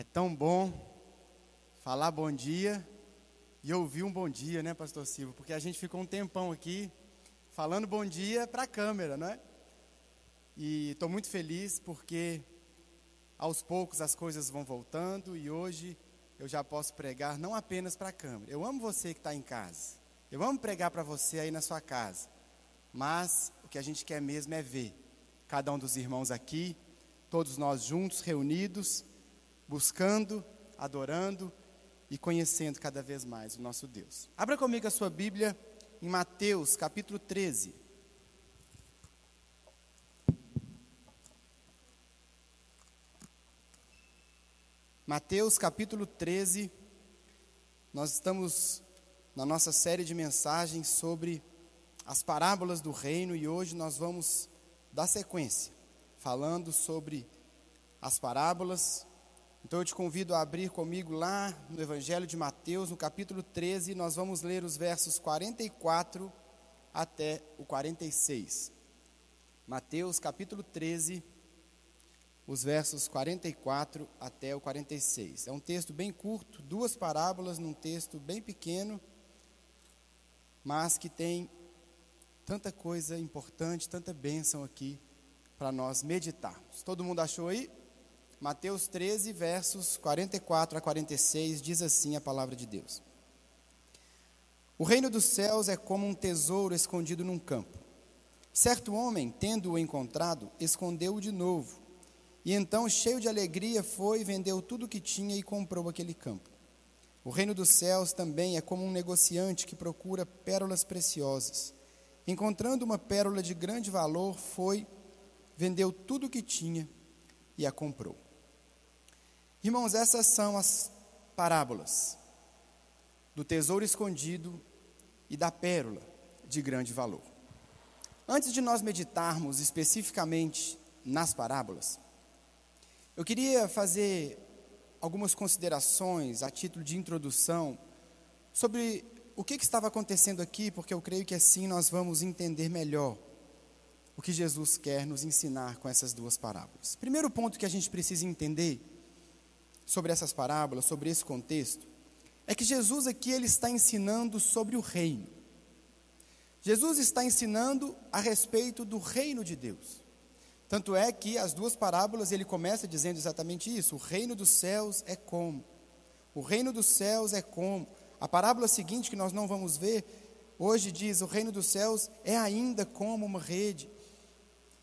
É tão bom falar bom dia e ouvir um bom dia, né, Pastor Silva? Porque a gente ficou um tempão aqui falando bom dia para a câmera, não é? E estou muito feliz porque aos poucos as coisas vão voltando e hoje eu já posso pregar não apenas para a câmera. Eu amo você que está em casa. Eu amo pregar para você aí na sua casa. Mas o que a gente quer mesmo é ver cada um dos irmãos aqui, todos nós juntos, reunidos, buscando, adorando e conhecendo cada vez mais o nosso Deus. Abra comigo a sua Bíblia em Mateus capítulo 13. Mateus capítulo 13, nós estamos na nossa série de mensagens sobre as parábolas do reino e hoje nós vamos dar sequência, falando sobre as parábolas. Então eu te convido a abrir comigo lá no Evangelho de Mateus, no capítulo 13, nós vamos ler os versos 44 até o 46. Mateus capítulo 13, os versos 44 até o 46. É um texto bem curto, duas parábolas num texto bem pequeno, mas que tem tanta coisa importante, tanta bênção aqui para nós meditarmos. Todo mundo achou aí? Mateus 13, versos 44 a 46, diz assim a palavra de Deus: O reino dos céus é como um tesouro escondido num campo. Certo homem, tendo-o encontrado, escondeu-o de novo e então, cheio de alegria, foi, vendeu tudo o que tinha e comprou aquele campo. O reino dos céus também é como um negociante que procura pérolas preciosas. Encontrando uma pérola de grande valor, foi, vendeu tudo o que tinha e a comprou. Irmãos, essas são as parábolas do tesouro escondido e da pérola de grande valor. Antes de nós meditarmos especificamente nas parábolas, eu queria fazer algumas considerações a título de introdução sobre o que, que, estava acontecendo aqui, porque eu creio que assim nós vamos entender melhor o que Jesus quer nos ensinar com essas duas parábolas. Primeiro ponto que a gente precisa entender sobre essas parábolas, sobre esse contexto, é que Jesus aqui ele está ensinando sobre o reino. Jesus está ensinando a respeito do reino de Deus. Tanto é que as duas parábolas ele começa dizendo exatamente isso: o reino dos céus é como. O reino dos céus é como. A parábola seguinte, que nós não vamos ver, hoje diz: o reino dos céus é ainda como uma rede.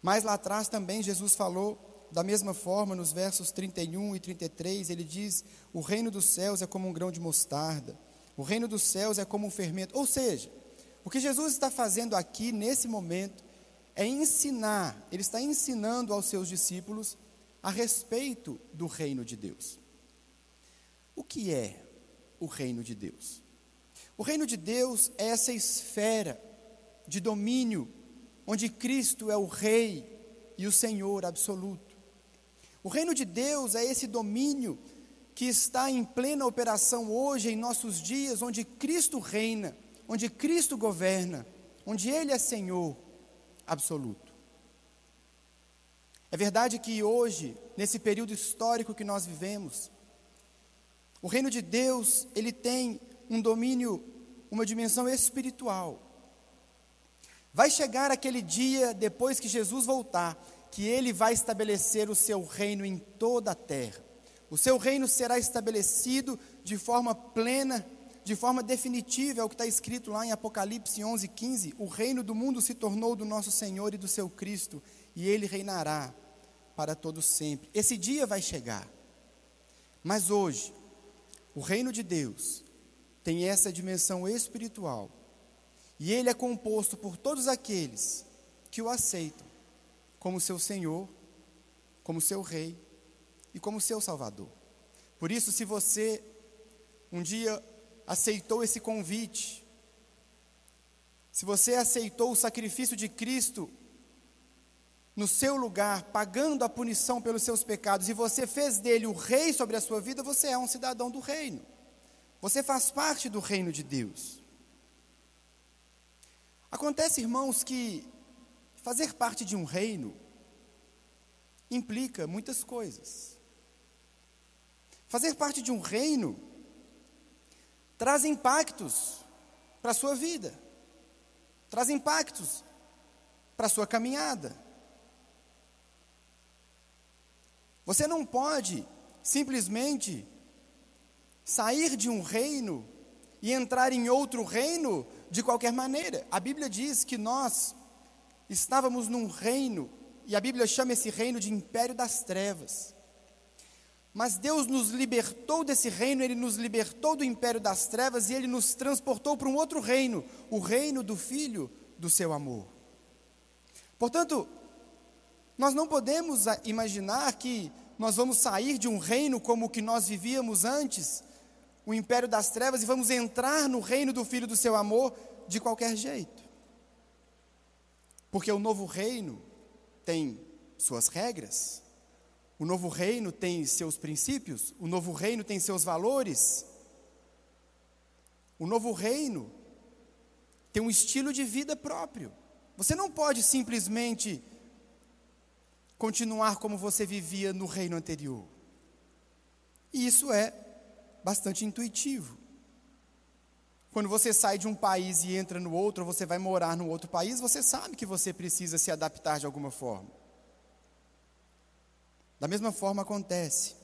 Mas lá atrás também Jesus falou da mesma forma, nos versos 31 e 33, ele diz: o reino dos céus é como um grão de mostarda. O reino dos céus é como um fermento. Ou seja, o que Jesus está fazendo aqui nesse momento é ensinar, ele está ensinando aos seus discípulos a respeito do reino de Deus. O que é o reino de Deus? O reino de Deus é essa esfera de domínio onde Cristo é o Rei e o Senhor absoluto. O reino de Deus é esse domínio que está em plena operação hoje em nossos dias, onde Cristo reina, onde Cristo governa, onde Ele é Senhor absoluto. É verdade que hoje, nesse período histórico que nós vivemos, o reino de Deus, ele tem um domínio, uma dimensão espiritual. Vai chegar aquele dia depois que Jesus voltar, que ele vai estabelecer o seu reino em toda a terra. O seu reino será estabelecido de forma plena de forma definitiva, é o que está escrito lá em Apocalipse 11, 15: o reino do mundo se tornou do nosso Senhor e do seu Cristo, e ele reinará para todo sempre. Esse dia vai chegar. Mas hoje, o reino de Deus tem essa dimensão espiritual, e ele é composto por todos aqueles que o aceitam como seu Senhor, como seu Rei e como seu Salvador. Por isso, se você um dia aceitou esse convite, se você aceitou o sacrifício de Cristo no seu lugar, pagando a punição pelos seus pecados, e você fez dele o rei sobre a sua vida, você é um cidadão do reino. Você faz parte do reino de Deus. Acontece, irmãos, que fazer parte de um reino implica muitas coisas. Fazer parte de um reino traz impactos para a sua vida, traz impactos para a sua caminhada. Você não pode simplesmente sair de um reino e entrar em outro reino de qualquer maneira. A Bíblia diz que nós estávamos num reino, e a Bíblia chama esse reino de império das trevas. Mas Deus nos libertou desse reino, Ele nos libertou do império das trevas e Ele nos transportou para um outro reino, o reino do Filho do seu amor. Portanto, nós não podemos imaginar que nós vamos sair de um reino como o que nós vivíamos antes, o império das trevas, e vamos entrar no reino do Filho do seu amor de qualquer jeito. Porque o novo reino tem suas regras, o novo reino tem seus princípios, o novo reino tem seus valores, o novo reino tem um estilo de vida próprio. Você não pode simplesmente continuar como você vivia no reino anterior. E isso é bastante intuitivo. Quando você sai de um país e entra no outro, ou você vai morar no outro país, você sabe que você precisa se adaptar de alguma forma. Da mesma forma acontece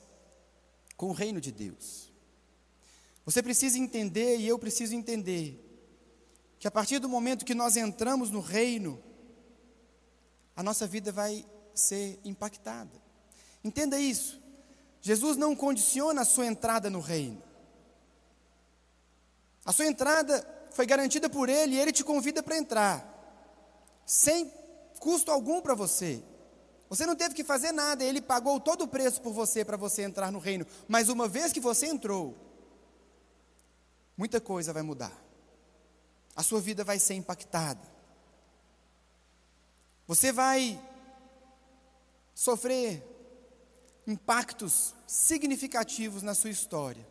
com o reino de Deus. Você precisa entender, e eu preciso entender, que a partir do momento que nós entramos no reino, a nossa vida vai ser impactada. Entenda isso. Jesus não condiciona a sua entrada no reino. A sua entrada foi garantida por Ele e Ele te convida para entrar, sem custo algum para você. Você não teve que fazer nada, Ele pagou todo o preço por você para você entrar no reino. Mas uma vez que você entrou, muita coisa vai mudar. A sua vida vai ser impactada. Você vai sofrer impactos significativos na sua história.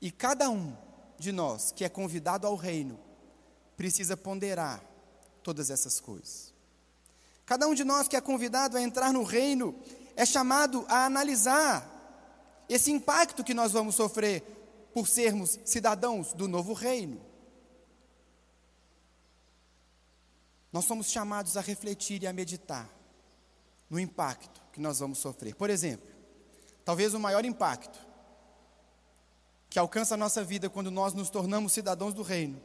E cada um de nós que é convidado ao reino precisa ponderar todas essas coisas. Cada um de nós que é convidado a entrar no reino é chamado a analisar esse impacto que nós vamos sofrer por sermos cidadãos do novo reino. Nós somos chamados a refletir e a meditar no impacto que nós vamos sofrer. Por exemplo, talvez o maior impacto que alcança a nossa vida quando nós nos tornamos cidadãos do reino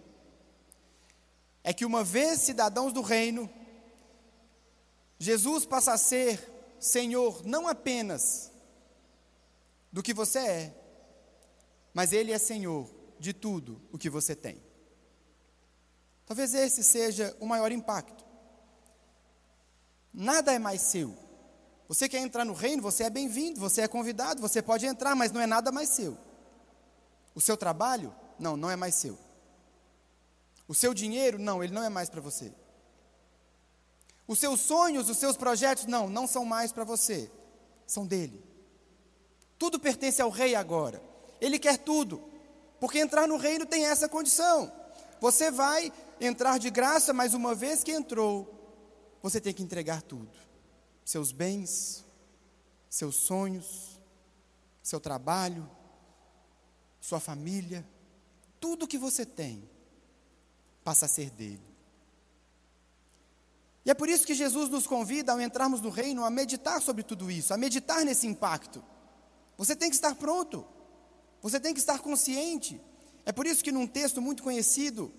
é que, uma vez cidadãos do reino, Jesus passa a ser Senhor não apenas do que você é, mas Ele é Senhor de tudo o que você tem. Talvez esse seja o maior impacto. Nada é mais seu. Você quer entrar no reino, você é bem-vindo, você é convidado, você pode entrar, mas não é nada mais seu. O seu trabalho? Não, não é mais seu. O seu dinheiro? Não, ele não é mais para você. Os seus sonhos, os seus projetos? Não, não são mais para você. São dele. Tudo pertence ao rei agora. Ele quer tudo. Porque entrar no reino tem essa condição. Você vai entrar de graça, mas uma vez que entrou, você tem que entregar tudo: seus bens, seus sonhos, seu trabalho, sua família, tudo que você tem passa a ser dele. E é por isso que Jesus nos convida, ao entrarmos no reino, a meditar sobre tudo isso, a meditar nesse impacto. Você tem que estar pronto, você tem que estar consciente. É por isso que, num texto muito conhecido,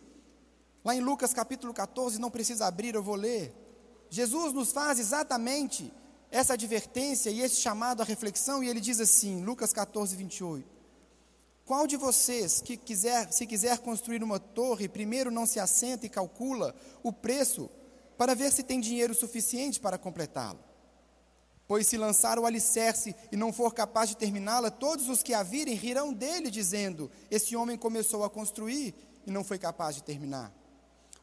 lá em Lucas capítulo 14, não precisa abrir, eu vou ler. Jesus nos faz exatamente essa advertência e esse chamado à reflexão, e ele diz assim, Lucas 14, 28. Qual de vocês que quiser, se quiser construir uma torre, primeiro não se assenta e calcula o preço para ver se tem dinheiro suficiente para completá-lo? Pois se lançar o alicerce e não for capaz de terminá-la, todos os que a virem rirão dele, dizendo: Esse homem começou a construir e não foi capaz de terminar.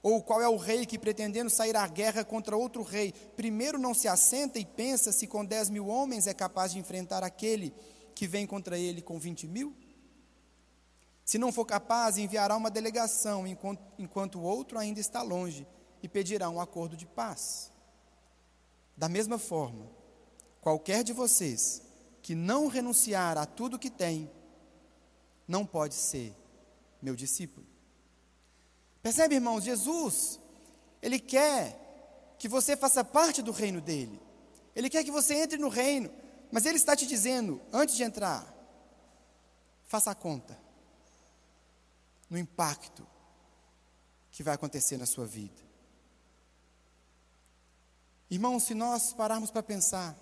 Ou qual é o rei que, pretendendo sair à guerra contra outro rei, primeiro não se assenta e pensa se com dez mil homens é capaz de enfrentar aquele que vem contra ele com vinte mil? Se não for capaz, enviará uma delegação, enquanto, o outro ainda está longe, e pedirá um acordo de paz. Da mesma forma, qualquer de vocês que não renunciar a tudo que tem, não pode ser meu discípulo. Percebe, irmãos? Jesus, Ele quer que você faça parte do reino dele. Ele quer que você entre no reino, mas Ele está te dizendo, antes de entrar, faça a conta no impacto que vai acontecer na sua vida. Irmãos, se nós pararmos para pensar,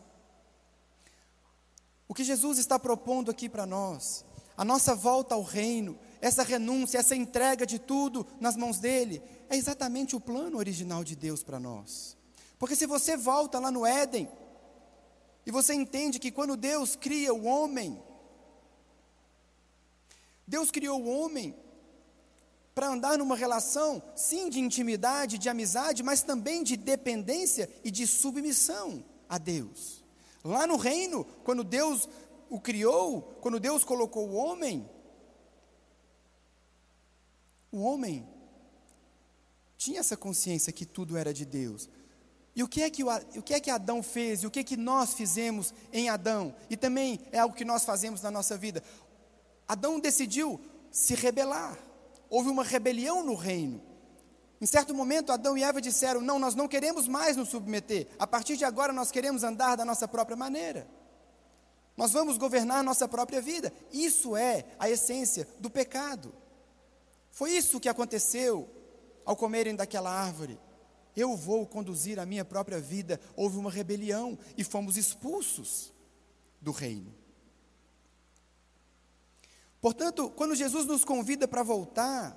o que Jesus está propondo aqui para nós, a nossa volta ao reino, essa renúncia, essa entrega de tudo nas mãos dele, é exatamente o plano original de Deus para nós. Porque se você volta lá no Éden, e você entende que quando Deus cria o homem, Deus criou o homem para andar numa relação, sim, de intimidade, de amizade, mas também de dependência e de submissão a Deus. Lá no reino, quando Deus o criou, quando Deus colocou o homem, o homem tinha essa consciência que tudo era de Deus. E o que é que, o, o que, é que Adão fez? E o que é que nós fizemos em Adão? E também é algo que nós fazemos na nossa vida. Adão decidiu se rebelar houve uma rebelião no reino. Em certo momento, Adão e Eva disseram: Não, nós não queremos mais nos submeter. A partir de agora, nós queremos andar da nossa própria maneira. Nós vamos governar a nossa própria vida. Isso é a essência do pecado. Foi isso que aconteceu ao comerem daquela árvore. Eu vou conduzir a minha própria vida. Houve uma rebelião e fomos expulsos do reino. Portanto, quando Jesus nos convida para voltar,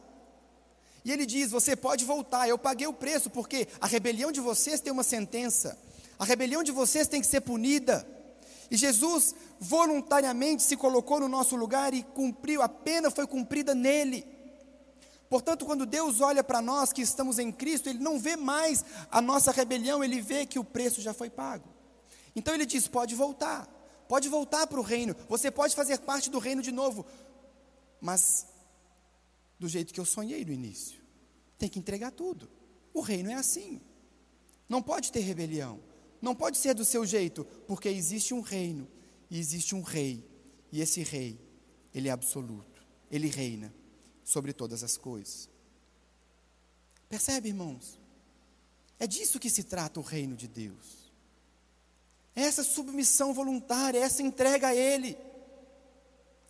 e ele diz: Você pode voltar, eu paguei o preço, porque a rebelião de vocês tem uma sentença, a rebelião de vocês tem que ser punida. E Jesus voluntariamente se colocou no nosso lugar e cumpriu, a pena foi cumprida nele. Portanto, quando Deus olha para nós que estamos em Cristo, Ele não vê mais a nossa rebelião, Ele vê que o preço já foi pago. Então Ele diz: pode voltar, pode voltar para o reino, você pode fazer parte do reino de novo mas do jeito que eu sonhei no início. Tem que entregar tudo. O reino é assim. Não pode ter rebelião. Não pode ser do seu jeito, porque existe um reino e existe um rei. E esse rei, ele é absoluto. Ele reina sobre todas as coisas. Percebe, irmãos? É disso que se trata o reino de Deus. É essa submissão voluntária, é essa entrega a Ele.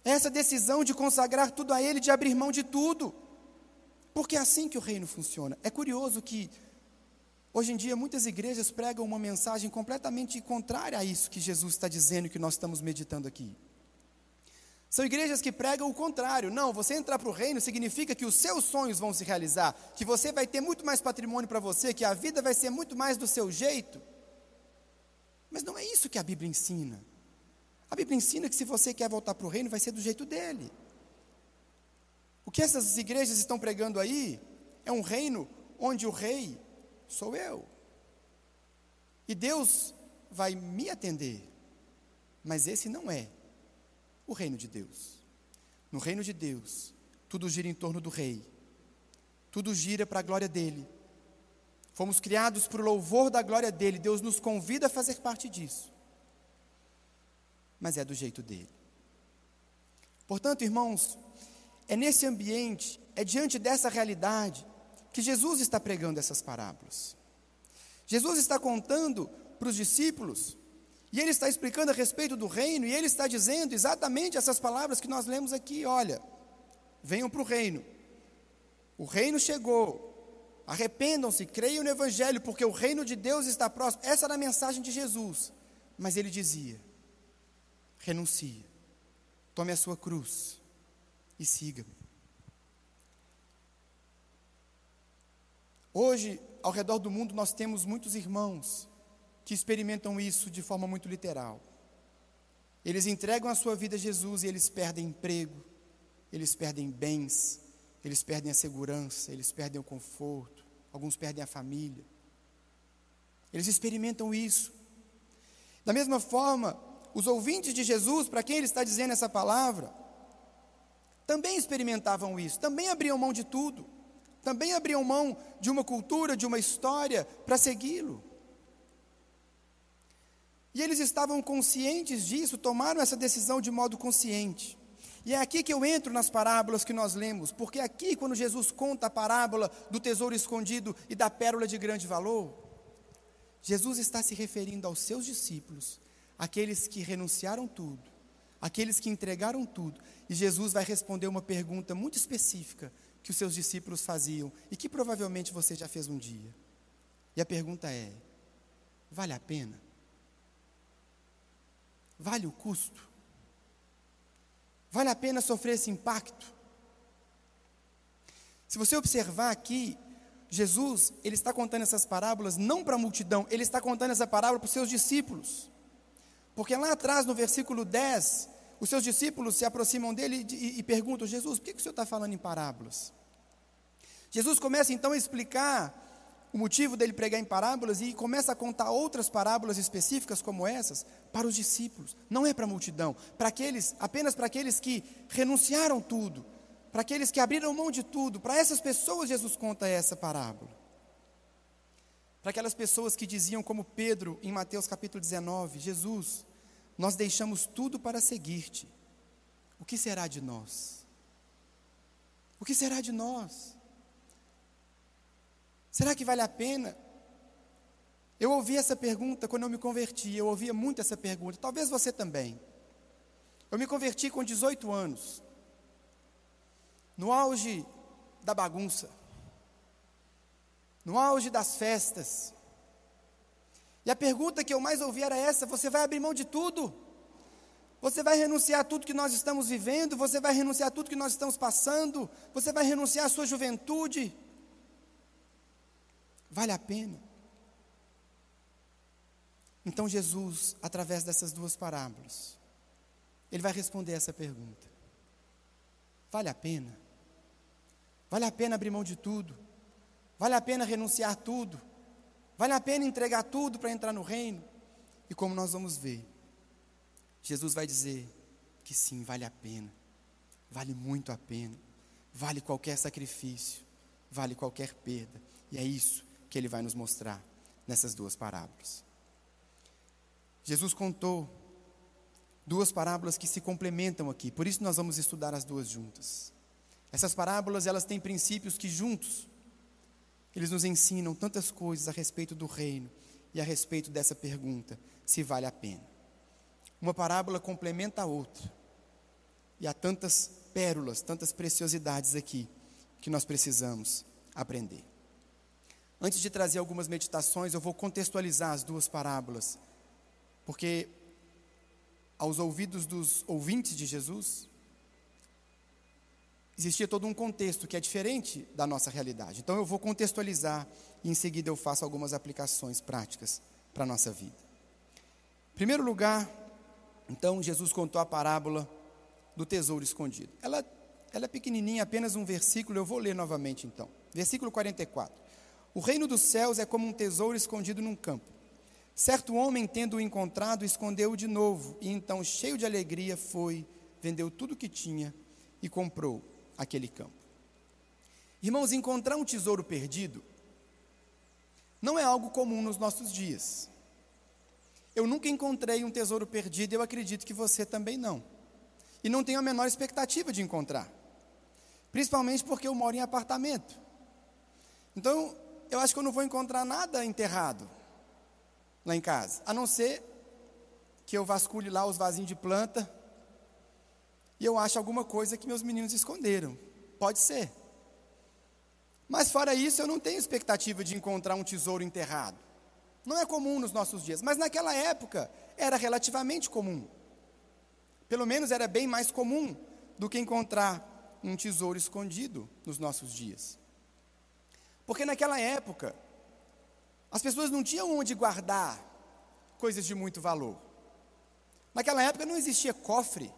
Essa decisão de consagrar tudo a Ele, de abrir mão de tudo. Porque é assim que o reino funciona. É curioso que, hoje em dia, muitas igrejas pregam uma mensagem completamente contrária a isso que Jesus está dizendo e que nós estamos meditando aqui. São igrejas que pregam o contrário. Não, você entrar para o reino significa que os seus sonhos vão se realizar, que você vai ter muito mais patrimônio para você, que a vida vai ser muito mais do seu jeito. Mas não é isso que a Bíblia ensina. A Bíblia ensina que se você quer voltar para o reino, vai ser do jeito dele. O que essas igrejas estão pregando aí é um reino onde o rei sou eu. E Deus vai me atender. Mas esse não é o reino de Deus. No reino de Deus, tudo gira em torno do rei. Tudo gira para a glória dele. Fomos criados para o louvor da glória dele. Deus nos convida a fazer parte disso mas é do jeito dele. Portanto, irmãos, é nesse ambiente, é diante dessa realidade, que Jesus está pregando essas parábolas. Jesus está contando para os discípulos, e ele está explicando a respeito do reino, e ele está dizendo exatamente essas palavras que nós lemos aqui: olha, venham para o reino, o reino chegou, arrependam-se, creiam no Evangelho, porque o reino de Deus está próximo. Essa era a mensagem de Jesus, mas ele dizia: renuncie, tome a sua cruz e siga-me. Hoje, ao redor do mundo, nós temos muitos irmãos que experimentam isso de forma muito literal. Eles entregam a sua vida a Jesus e eles perdem emprego, eles perdem bens, eles perdem a segurança, eles perdem o conforto, alguns perdem a família. Eles experimentam isso. Da mesma forma, os ouvintes de Jesus, para quem ele está dizendo essa palavra, também experimentavam isso, também abriam mão de tudo, também abriam mão de uma cultura, de uma história, para segui-lo. E eles estavam conscientes disso, tomaram essa decisão de modo consciente. E é aqui que eu entro nas parábolas que nós lemos, porque aqui, quando Jesus conta a parábola do tesouro escondido e da pérola de grande valor, Jesus está se referindo aos seus discípulos, aqueles que renunciaram tudo, aqueles que entregaram tudo, e Jesus vai responder uma pergunta muito específica que os seus discípulos faziam e que provavelmente você já fez um dia. E a pergunta é: vale a pena? Vale o custo? Vale a pena sofrer esse impacto? Se você observar aqui, Jesus, ele está contando essas parábolas não para a multidão, ele está contando essa parábola para os seus discípulos. Porque lá atrás, no versículo 10, os seus discípulos se aproximam dele e, e, e perguntam: Jesus, por que, que o senhor está falando em parábolas? Jesus começa então a explicar o motivo dele pregar em parábolas e começa a contar outras parábolas específicas como essas para os discípulos, não é para a multidão, para aqueles, apenas para aqueles que renunciaram tudo, para aqueles que abriram mão de tudo, para essas pessoas Jesus conta essa parábola. Para aquelas pessoas que diziam como Pedro em Mateus capítulo 19, Jesus, nós deixamos tudo para seguir-te. O que será de nós? O que será de nós? Será que vale a pena? Eu ouvi essa pergunta quando eu me converti, eu ouvia muito essa pergunta, talvez você também. Eu me converti com 18 anos, no auge da bagunça, no auge das festas. E a pergunta que eu mais ouvi era essa: você vai abrir mão de tudo? Você vai renunciar a tudo que nós estamos vivendo? Você vai renunciar a tudo que nós estamos passando? Você vai renunciar à sua juventude? Vale a pena? Então Jesus, através dessas duas parábolas, ele vai responder essa pergunta: Vale a pena? Vale a pena abrir mão de tudo? Vale a pena renunciar tudo? Vale a pena entregar tudo para entrar no reino? E como nós vamos ver, Jesus vai dizer que sim, vale a pena, vale muito a pena, vale qualquer sacrifício, vale qualquer perda, e é isso que ele vai nos mostrar nessas duas parábolas. Jesus contou duas parábolas que se complementam aqui, por isso nós vamos estudar as duas juntas. Essas parábolas, elas têm princípios que juntos eles nos ensinam tantas coisas a respeito do reino e a respeito dessa pergunta, se vale a pena. Uma parábola complementa a outra. E há tantas pérolas, tantas preciosidades aqui que nós precisamos aprender. Antes de trazer algumas meditações, eu vou contextualizar as duas parábolas, porque aos ouvidos dos ouvintes de Jesus, existia todo um contexto que é diferente da nossa realidade. Então eu vou contextualizar e em seguida eu faço algumas aplicações práticas para a nossa vida. Em primeiro lugar, então Jesus contou a parábola do tesouro escondido. Ela, ela é pequenininha, apenas um versículo, eu vou ler novamente então. Versículo 44. O reino dos céus é como um tesouro escondido num campo. Certo homem, tendo-o encontrado, escondeu-o de novo, e então, cheio de alegria, foi, vendeu tudo o que tinha e comprou aquele campo. Irmãos, encontrar um tesouro perdido não é algo comum nos nossos dias. Eu nunca encontrei um tesouro perdido, e eu acredito que você também não. E não tenho a menor expectativa de encontrar. Principalmente porque eu moro em apartamento. Então, eu acho que eu não vou encontrar nada enterrado lá em casa, a não ser que eu vasculhe lá os vasinhos de planta e eu acho alguma coisa que meus meninos esconderam. Pode ser. Mas fora isso, eu não tenho expectativa de encontrar um tesouro enterrado. Não é comum nos nossos dias, mas naquela época era relativamente comum. Pelo menos era bem mais comum do que encontrar um tesouro escondido nos nossos dias. Porque naquela época, as pessoas não tinham onde guardar coisas de muito valor. Naquela época não existia cofre.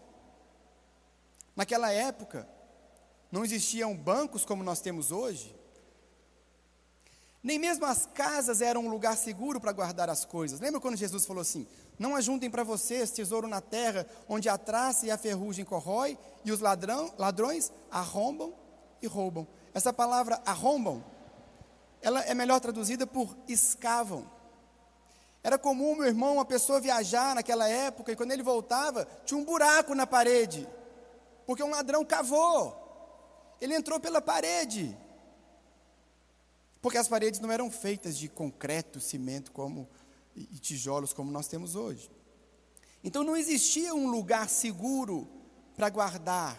Naquela época não existiam bancos como nós temos hoje. Nem mesmo as casas eram um lugar seguro para guardar as coisas. Lembra quando Jesus falou assim: Não ajuntem para vocês tesouro na terra, onde a traça e a ferrugem corrói, e os ladrão, ladrões arrombam e roubam. Essa palavra arrombam ela é melhor traduzida por escavam. Era comum, meu irmão, uma pessoa viajar naquela época e quando ele voltava, tinha um buraco na parede, porque um ladrão cavou. Ele entrou pela parede. Porque as paredes não eram feitas de concreto, cimento como e tijolos como nós temos hoje. Então não existia um lugar seguro para guardar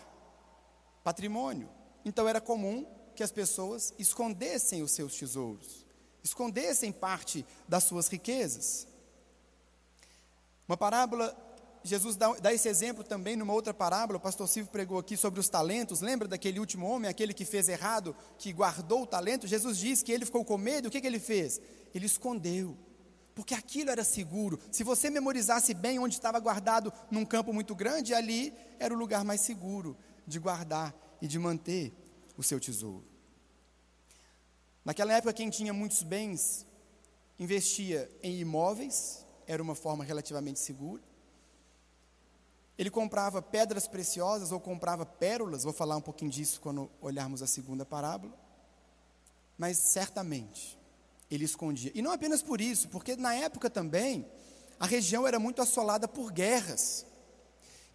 patrimônio. Então era comum que as pessoas escondessem os seus tesouros, escondessem parte das suas riquezas. Uma parábola, Jesus dá, dá, esse exemplo também numa outra parábola, o pastor Silvio pregou aqui sobre os talentos, lembra daquele último homem, aquele que fez errado, que guardou o talento? Jesus diz que ele ficou com medo, o que, que ele fez? Ele escondeu porque aquilo era seguro. Se você memorizasse bem onde estava guardado num campo muito grande, ali era o lugar mais seguro de guardar e de manter o seu tesouro. Naquela época, quem tinha muitos bens investia em imóveis, era uma forma relativamente segura. Ele comprava pedras preciosas ou comprava pérolas, vou falar um pouquinho disso quando olharmos a segunda parábola. Mas certamente, ele escondia. E não apenas por isso, porque na época também a região era muito assolada por guerras.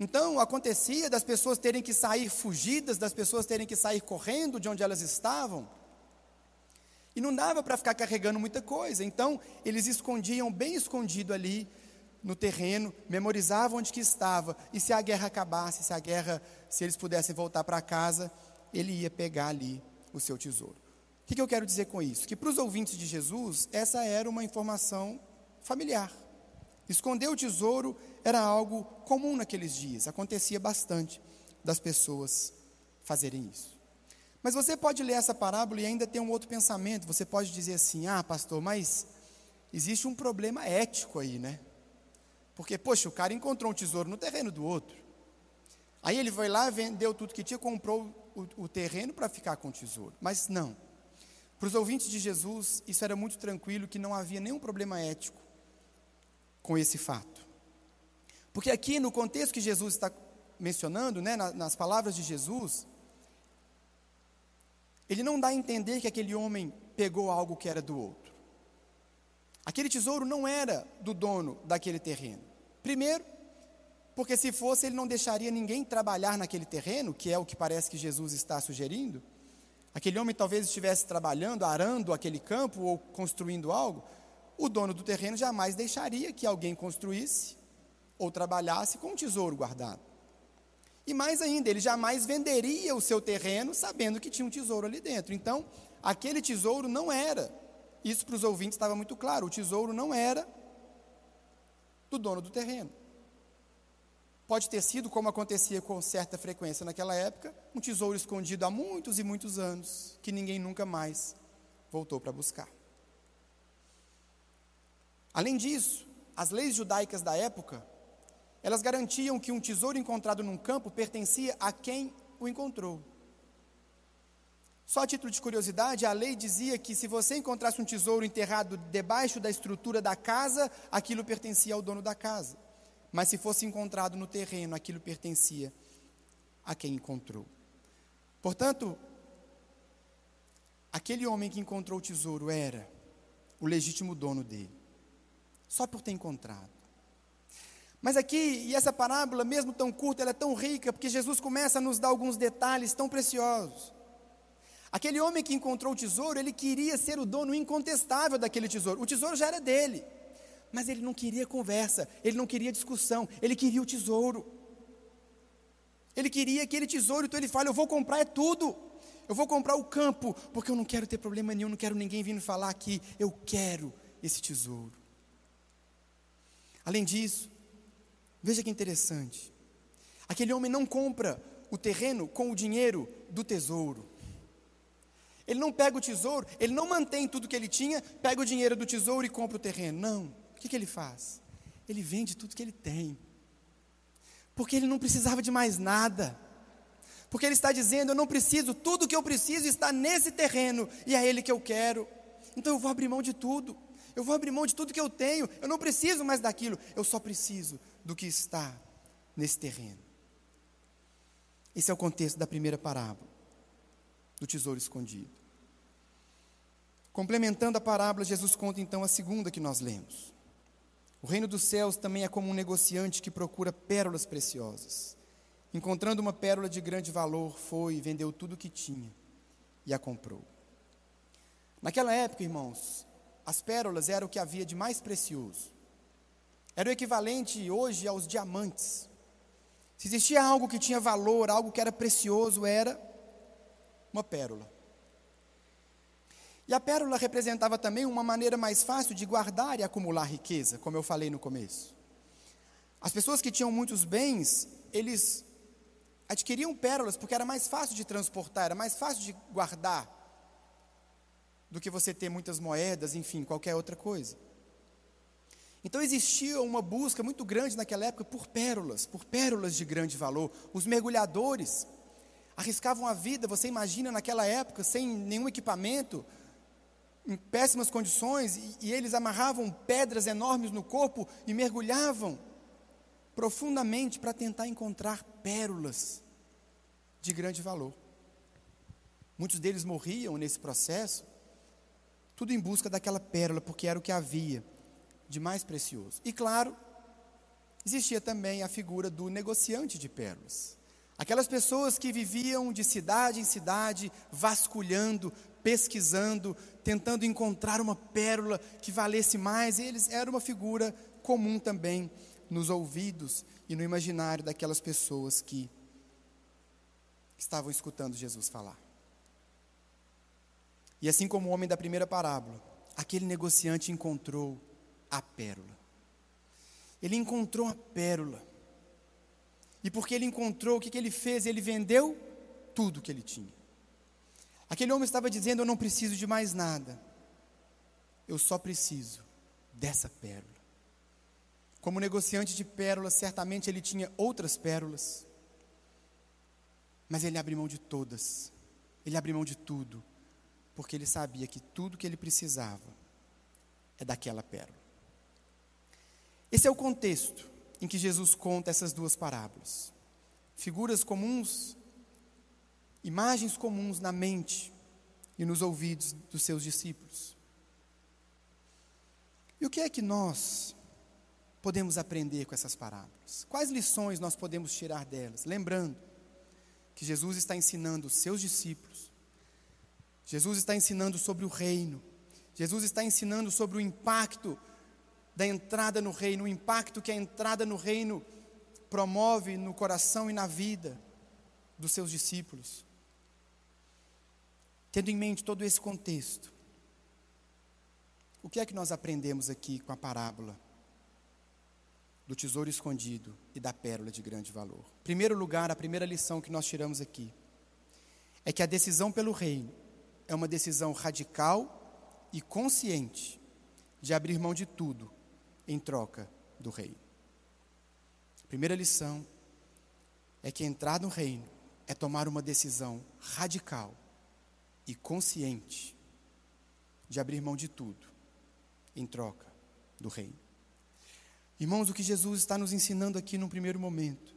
Então acontecia das pessoas terem que sair fugidas, das pessoas terem que sair correndo de onde elas estavam. E não dava para ficar carregando muita coisa. Então eles escondiam bem escondido ali no terreno, memorizavam onde que estava, e se a guerra acabasse, se a guerra, se eles pudessem voltar para casa, ele ia pegar ali o seu tesouro. O que eu quero dizer com isso? Que para os ouvintes de Jesus, essa era uma informação familiar. Esconder o tesouro era algo comum naqueles dias, acontecia bastante das pessoas fazerem isso. Mas você pode ler essa parábola e ainda ter um outro pensamento. Você pode dizer assim: ah, pastor, mas existe um problema ético aí, né? Porque, poxa, o cara encontrou um tesouro no terreno do outro. Aí ele foi lá, vendeu tudo que tinha, comprou o, o terreno para ficar com o tesouro. Mas não. Para os ouvintes de Jesus, isso era muito tranquilo, que não havia nenhum problema ético com esse fato. Porque aqui, no contexto que Jesus está mencionando, né, nas palavras de Jesus, ele não dá a entender que aquele homem pegou algo que era do outro. Aquele tesouro não era do dono daquele terreno. Primeiro, porque se fosse, ele não deixaria ninguém trabalhar naquele terreno, que é o que parece que Jesus está sugerindo. Aquele homem talvez estivesse trabalhando, arando aquele campo ou construindo algo. O dono do terreno jamais deixaria que alguém construísse ou trabalhasse com um tesouro guardado. E mais ainda, ele jamais venderia o seu terreno sabendo que tinha um tesouro ali dentro. Então, aquele tesouro não era, isso para os ouvintes estava muito claro, o tesouro não era do dono do terreno. Pode ter sido, como acontecia com certa frequência naquela época, um tesouro escondido há muitos e muitos anos, que ninguém nunca mais voltou para buscar. Além disso, as leis judaicas da época, elas garantiam que um tesouro encontrado num campo pertencia a quem o encontrou. Só a título de curiosidade, a lei dizia que se você encontrasse um tesouro enterrado debaixo da estrutura da casa, aquilo pertencia ao dono da casa. Mas se fosse encontrado no terreno, aquilo pertencia a quem encontrou. Portanto, aquele homem que encontrou o tesouro era o legítimo dono dele, só por ter encontrado. Mas aqui, e essa parábola, mesmo tão curta, ela é tão rica, porque Jesus começa a nos dar alguns detalhes tão preciosos. Aquele homem que encontrou o tesouro, ele queria ser o dono incontestável daquele tesouro. O tesouro já era dele. Mas ele não queria conversa, ele não queria discussão, ele queria o tesouro. Ele queria aquele tesouro, então ele fala: Eu vou comprar é tudo. Eu vou comprar o campo, porque eu não quero ter problema nenhum, não quero ninguém vindo falar aqui. Eu quero esse tesouro. Além disso, veja que interessante. Aquele homem não compra o terreno com o dinheiro do tesouro. Ele não pega o tesouro, ele não mantém tudo que ele tinha, pega o dinheiro do tesouro e compra o terreno. Não. O que, que ele faz? Ele vende tudo que ele tem. Porque ele não precisava de mais nada. Porque ele está dizendo: Eu não preciso, tudo que eu preciso está nesse terreno, e é ele que eu quero. Então eu vou abrir mão de tudo. Eu vou abrir mão de tudo que eu tenho. Eu não preciso mais daquilo. Eu só preciso do que está nesse terreno. Esse é o contexto da primeira parábola, do tesouro escondido. Complementando a parábola, Jesus conta então a segunda que nós lemos. O reino dos céus também é como um negociante que procura pérolas preciosas. Encontrando uma pérola de grande valor, foi e vendeu tudo o que tinha e a comprou. Naquela época, irmãos, as pérolas eram o que havia de mais precioso. Era o equivalente hoje aos diamantes. Se existia algo que tinha valor, algo que era precioso, era uma pérola. E a pérola representava também uma maneira mais fácil de guardar e acumular riqueza, como eu falei no começo. As pessoas que tinham muitos bens, eles adquiriam pérolas porque era mais fácil de transportar, era mais fácil de guardar do que você ter muitas moedas, enfim, qualquer outra coisa. Então existia uma busca muito grande naquela época por pérolas, por pérolas de grande valor. Os mergulhadores arriscavam a vida, você imagina naquela época, sem nenhum equipamento, em péssimas condições, e, e eles amarravam pedras enormes no corpo e mergulhavam profundamente para tentar encontrar pérolas de grande valor. Muitos deles morriam nesse processo, tudo em busca daquela pérola, porque era o que havia de mais precioso. E claro, existia também a figura do negociante de pérolas. Aquelas pessoas que viviam de cidade em cidade, vasculhando, pesquisando, tentando encontrar uma pérola que valesse mais, eles eram uma figura comum também nos ouvidos e no imaginário daquelas pessoas que estavam escutando Jesus falar. E assim como o homem da primeira parábola, aquele negociante encontrou a pérola. Ele encontrou a pérola. E porque ele encontrou, o que, que ele fez? Ele vendeu tudo que ele tinha. Aquele homem estava dizendo: Eu não preciso de mais nada, eu só preciso dessa pérola. Como negociante de pérolas, certamente ele tinha outras pérolas, mas ele abriu mão de todas, ele abriu mão de tudo, porque ele sabia que tudo que ele precisava é daquela pérola. Esse é o contexto em que Jesus conta essas duas parábolas. Figuras comuns, imagens comuns na mente e nos ouvidos dos seus discípulos. E o que é que nós podemos aprender com essas parábolas? Quais lições nós podemos tirar delas? Lembrando que Jesus está ensinando os seus discípulos, Jesus está ensinando sobre o reino, Jesus está ensinando sobre o impacto da entrada no reino, o impacto que a entrada no reino promove no coração e na vida dos seus discípulos. Tendo em mente todo esse contexto, o que é que nós aprendemos aqui com a parábola do tesouro escondido e da pérola de grande valor? Em primeiro lugar, a primeira lição que nós tiramos aqui é que a decisão pelo reino é uma decisão radical e consciente de abrir mão de tudo em troca do reino. A primeira lição é que entrar no reino é tomar uma decisão radical e consciente de abrir mão de tudo em troca do reino. Irmãos, o que Jesus está nos ensinando aqui no primeiro momento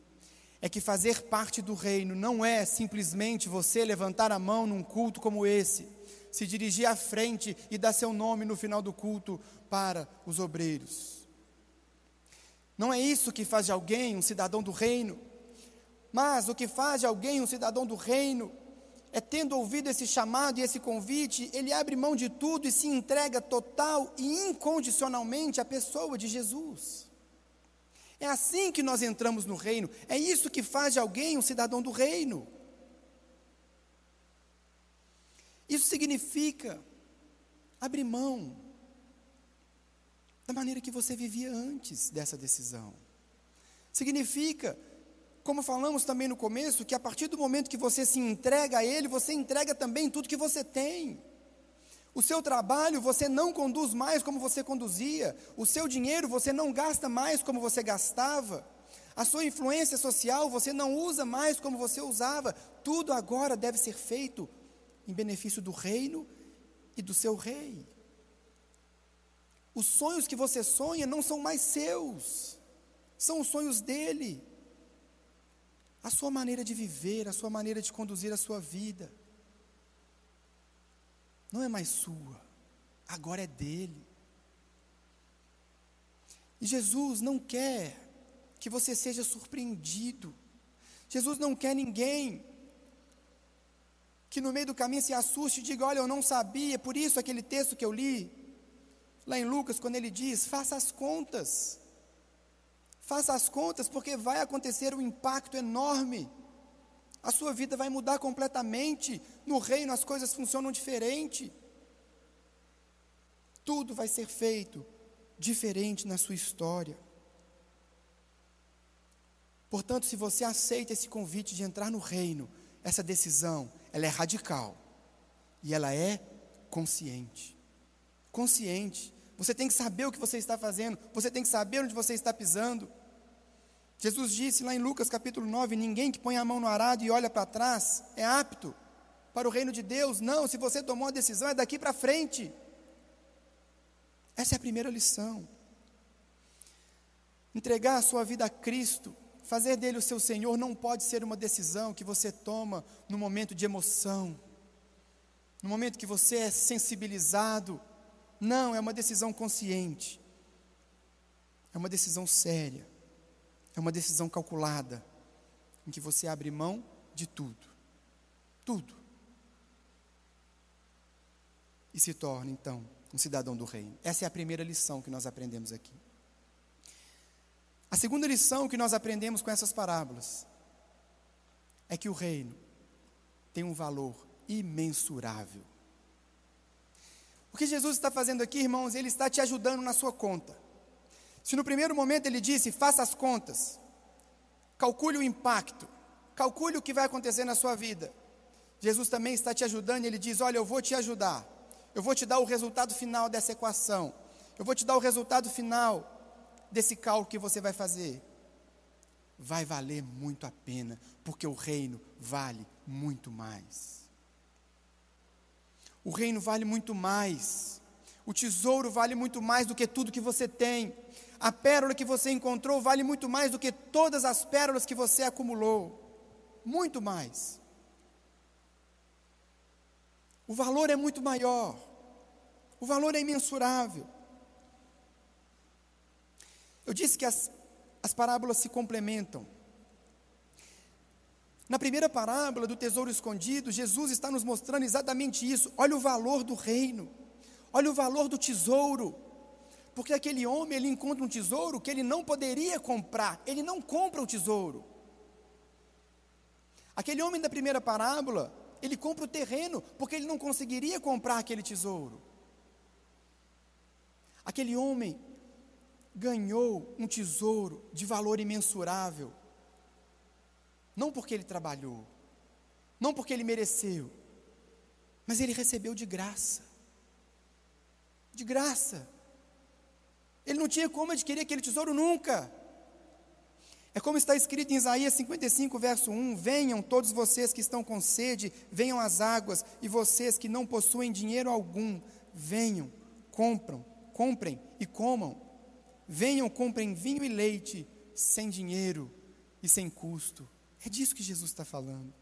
é que fazer parte do reino não é simplesmente você levantar a mão num culto como esse, se dirigir à frente e dar seu nome no final do culto para os obreiros. Não é isso que faz de alguém um cidadão do reino. Mas o que faz de alguém um cidadão do reino é tendo ouvido esse chamado e esse convite, ele abre mão de tudo e se entrega total e incondicionalmente à pessoa de Jesus. É assim que nós entramos no reino, é isso que faz de alguém um cidadão do reino. Isso significa abrir mão da maneira que você vivia antes dessa decisão. Significa, como falamos também no começo, que a partir do momento que você se entrega a Ele, você entrega também tudo que você tem. O seu trabalho você não conduz mais como você conduzia, o seu dinheiro você não gasta mais como você gastava, a sua influência social você não usa mais como você usava, tudo agora deve ser feito em benefício do reino e do seu rei. Os sonhos que você sonha não são mais seus, são os sonhos dele. A sua maneira de viver, a sua maneira de conduzir a sua vida, não é mais sua, agora é dele. E Jesus não quer que você seja surpreendido. Jesus não quer ninguém que no meio do caminho se assuste e diga: Olha, eu não sabia, por isso aquele texto que eu li, lá em Lucas, quando ele diz: Faça as contas. Faça as contas, porque vai acontecer um impacto enorme. A sua vida vai mudar completamente. No reino as coisas funcionam diferente. Tudo vai ser feito diferente na sua história. Portanto, se você aceita esse convite de entrar no reino, essa decisão, ela é radical e ela é consciente. Consciente. Você tem que saber o que você está fazendo, você tem que saber onde você está pisando. Jesus disse lá em Lucas capítulo 9: Ninguém que põe a mão no arado e olha para trás é apto para o reino de Deus. Não, se você tomou a decisão, é daqui para frente. Essa é a primeira lição. Entregar a sua vida a Cristo, fazer dele o seu Senhor, não pode ser uma decisão que você toma no momento de emoção, no momento que você é sensibilizado. Não, é uma decisão consciente, é uma decisão séria, é uma decisão calculada, em que você abre mão de tudo, tudo, e se torna então um cidadão do reino. Essa é a primeira lição que nós aprendemos aqui. A segunda lição que nós aprendemos com essas parábolas é que o reino tem um valor imensurável. O que Jesus está fazendo aqui, irmãos, ele está te ajudando na sua conta. Se no primeiro momento ele disse, faça as contas, calcule o impacto, calcule o que vai acontecer na sua vida. Jesus também está te ajudando, ele diz: Olha, eu vou te ajudar eu vou te dar o resultado final dessa equação. Eu vou te dar o resultado final desse cálculo que você vai fazer. Vai valer muito a pena, porque o reino vale muito mais. O reino vale muito mais. O tesouro vale muito mais do que tudo que você tem. A pérola que você encontrou vale muito mais do que todas as pérolas que você acumulou. Muito mais. O valor é muito maior. O valor é imensurável. Eu disse que as, as parábolas se complementam. Na primeira parábola do tesouro escondido, Jesus está nos mostrando exatamente isso. Olha o valor do reino. Olha o valor do tesouro. Porque aquele homem, ele encontra um tesouro que ele não poderia comprar. Ele não compra o tesouro. Aquele homem da primeira parábola, ele compra o terreno, porque ele não conseguiria comprar aquele tesouro. Aquele homem ganhou um tesouro de valor imensurável, não porque ele trabalhou, não porque ele mereceu, mas ele recebeu de graça. De graça. Ele não tinha como adquirir aquele tesouro nunca. É como está escrito em Isaías 55, verso 1: Venham todos vocês que estão com sede, venham às águas, e vocês que não possuem dinheiro algum, venham, compram, comprem e comam. Venham, comprem vinho e leite, sem dinheiro e sem custo. É disso que Jesus está falando.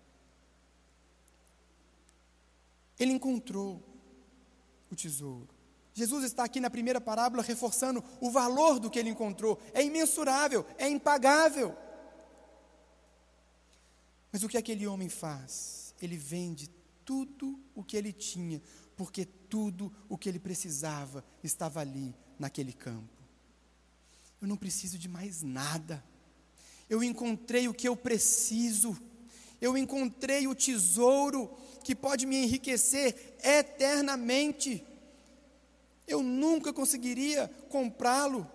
Ele encontrou o tesouro. Jesus está aqui na primeira parábola reforçando o valor do que ele encontrou. É imensurável, é impagável. Mas o que aquele homem faz? Ele vende tudo o que ele tinha, porque tudo o que ele precisava estava ali, naquele campo. Eu não preciso de mais nada. Eu encontrei o que eu preciso. Eu encontrei o tesouro que pode me enriquecer eternamente. Eu nunca conseguiria comprá-lo.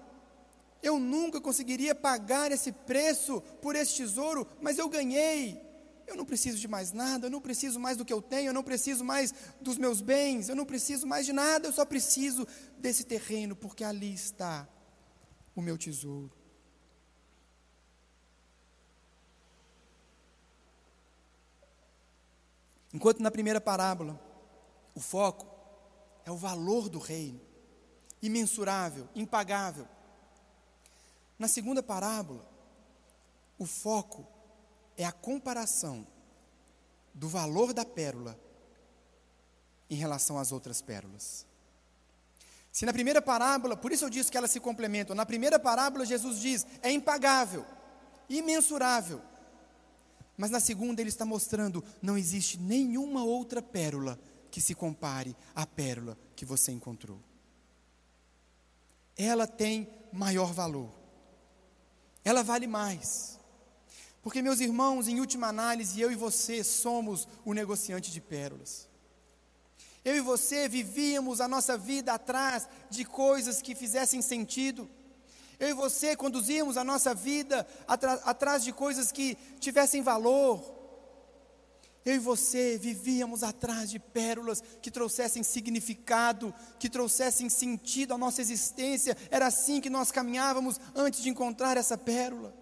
Eu nunca conseguiria pagar esse preço por esse tesouro, mas eu ganhei. Eu não preciso de mais nada, eu não preciso mais do que eu tenho, eu não preciso mais dos meus bens, eu não preciso mais de nada, eu só preciso desse terreno, porque ali está o meu tesouro. Enquanto na primeira parábola, o foco é o valor do reino, imensurável, impagável. Na segunda parábola, o foco é a comparação do valor da pérola em relação às outras pérolas. Se na primeira parábola, por isso eu disse que elas se complementam, na primeira parábola Jesus diz: é impagável, imensurável. Mas na segunda ele está mostrando: não existe nenhuma outra pérola que se compare à pérola que você encontrou. Ela tem maior valor. Ela vale mais. Porque, meus irmãos, em última análise, eu e você somos o negociante de pérolas. Eu e você vivíamos a nossa vida atrás de coisas que fizessem sentido. Eu e você conduzíamos a nossa vida atrás de coisas que tivessem valor. Eu e você vivíamos atrás de pérolas que trouxessem significado, que trouxessem sentido à nossa existência. Era assim que nós caminhávamos antes de encontrar essa pérola.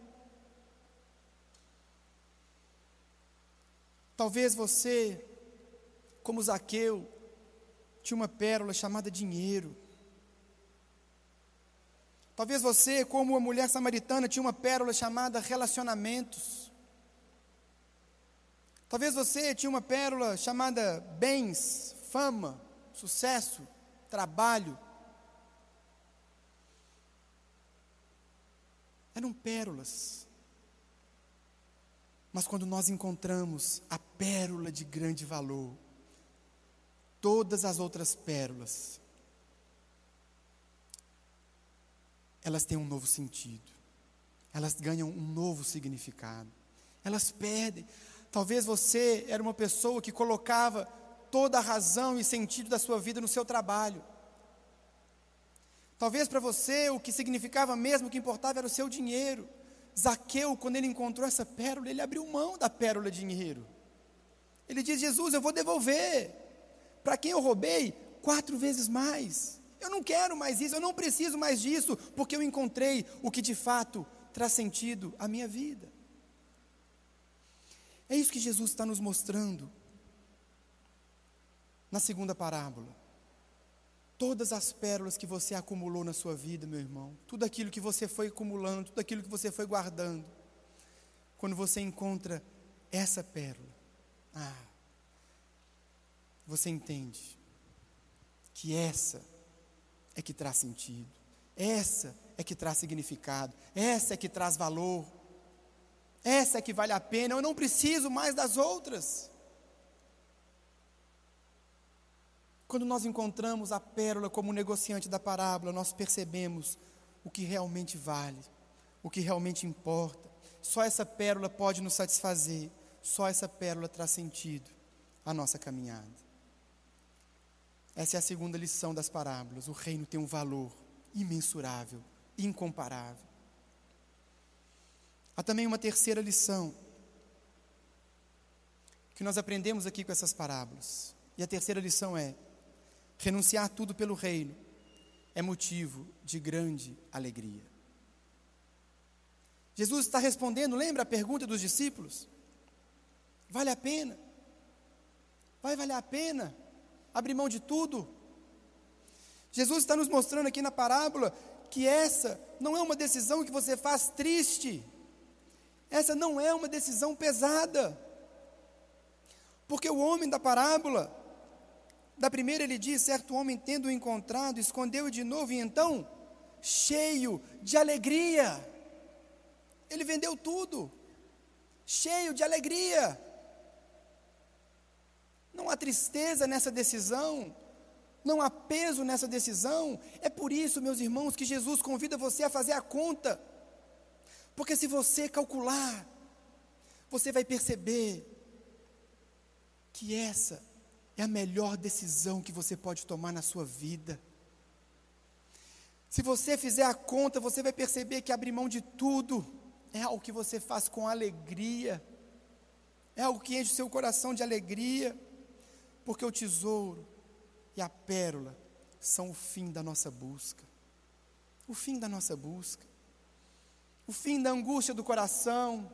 Talvez você, como Zaqueu, tinha uma pérola chamada dinheiro. Talvez você, como uma mulher samaritana, tinha uma pérola chamada relacionamentos. Talvez você tinha uma pérola chamada bens, fama, sucesso, trabalho. Eram pérolas. Mas quando nós encontramos a pérola de grande valor, todas as outras pérolas, elas têm um novo sentido, elas ganham um novo significado, elas perdem. Talvez você era uma pessoa que colocava toda a razão e sentido da sua vida no seu trabalho. Talvez para você o que significava mesmo, o que importava era o seu dinheiro. Zaqueu, quando ele encontrou essa pérola, ele abriu mão da pérola dinheiro. Ele diz: Jesus, eu vou devolver para quem eu roubei, quatro vezes mais. Eu não quero mais isso, eu não preciso mais disso, porque eu encontrei o que de fato traz sentido à minha vida. É isso que Jesus está nos mostrando na segunda parábola. Todas as pérolas que você acumulou na sua vida, meu irmão, tudo aquilo que você foi acumulando, tudo aquilo que você foi guardando, quando você encontra essa pérola, ah, você entende que essa é que traz sentido, essa é que traz significado, essa é que traz valor, essa é que vale a pena, eu não preciso mais das outras. Quando nós encontramos a pérola como negociante da parábola, nós percebemos o que realmente vale, o que realmente importa. Só essa pérola pode nos satisfazer, só essa pérola traz sentido à nossa caminhada. Essa é a segunda lição das parábolas. O reino tem um valor imensurável, incomparável. Há também uma terceira lição que nós aprendemos aqui com essas parábolas. E a terceira lição é: renunciar tudo pelo reino é motivo de grande alegria. Jesus está respondendo, lembra a pergunta dos discípulos? Vale a pena? Vai valer a pena abrir mão de tudo. Jesus está nos mostrando aqui na parábola que essa não é uma decisão que você faz triste, essa não é uma decisão pesada, porque o homem da parábola, da primeira ele diz: certo homem, tendo-o encontrado, escondeu-o de novo, e então, cheio de alegria, ele vendeu tudo, cheio de alegria. Não há tristeza nessa decisão, não há peso nessa decisão. É por isso, meus irmãos, que Jesus convida você a fazer a conta. Porque se você calcular, você vai perceber que essa é a melhor decisão que você pode tomar na sua vida. Se você fizer a conta, você vai perceber que abrir mão de tudo é algo que você faz com alegria, é algo que enche o seu coração de alegria. Porque o tesouro e a pérola são o fim da nossa busca. O fim da nossa busca. O fim da angústia do coração.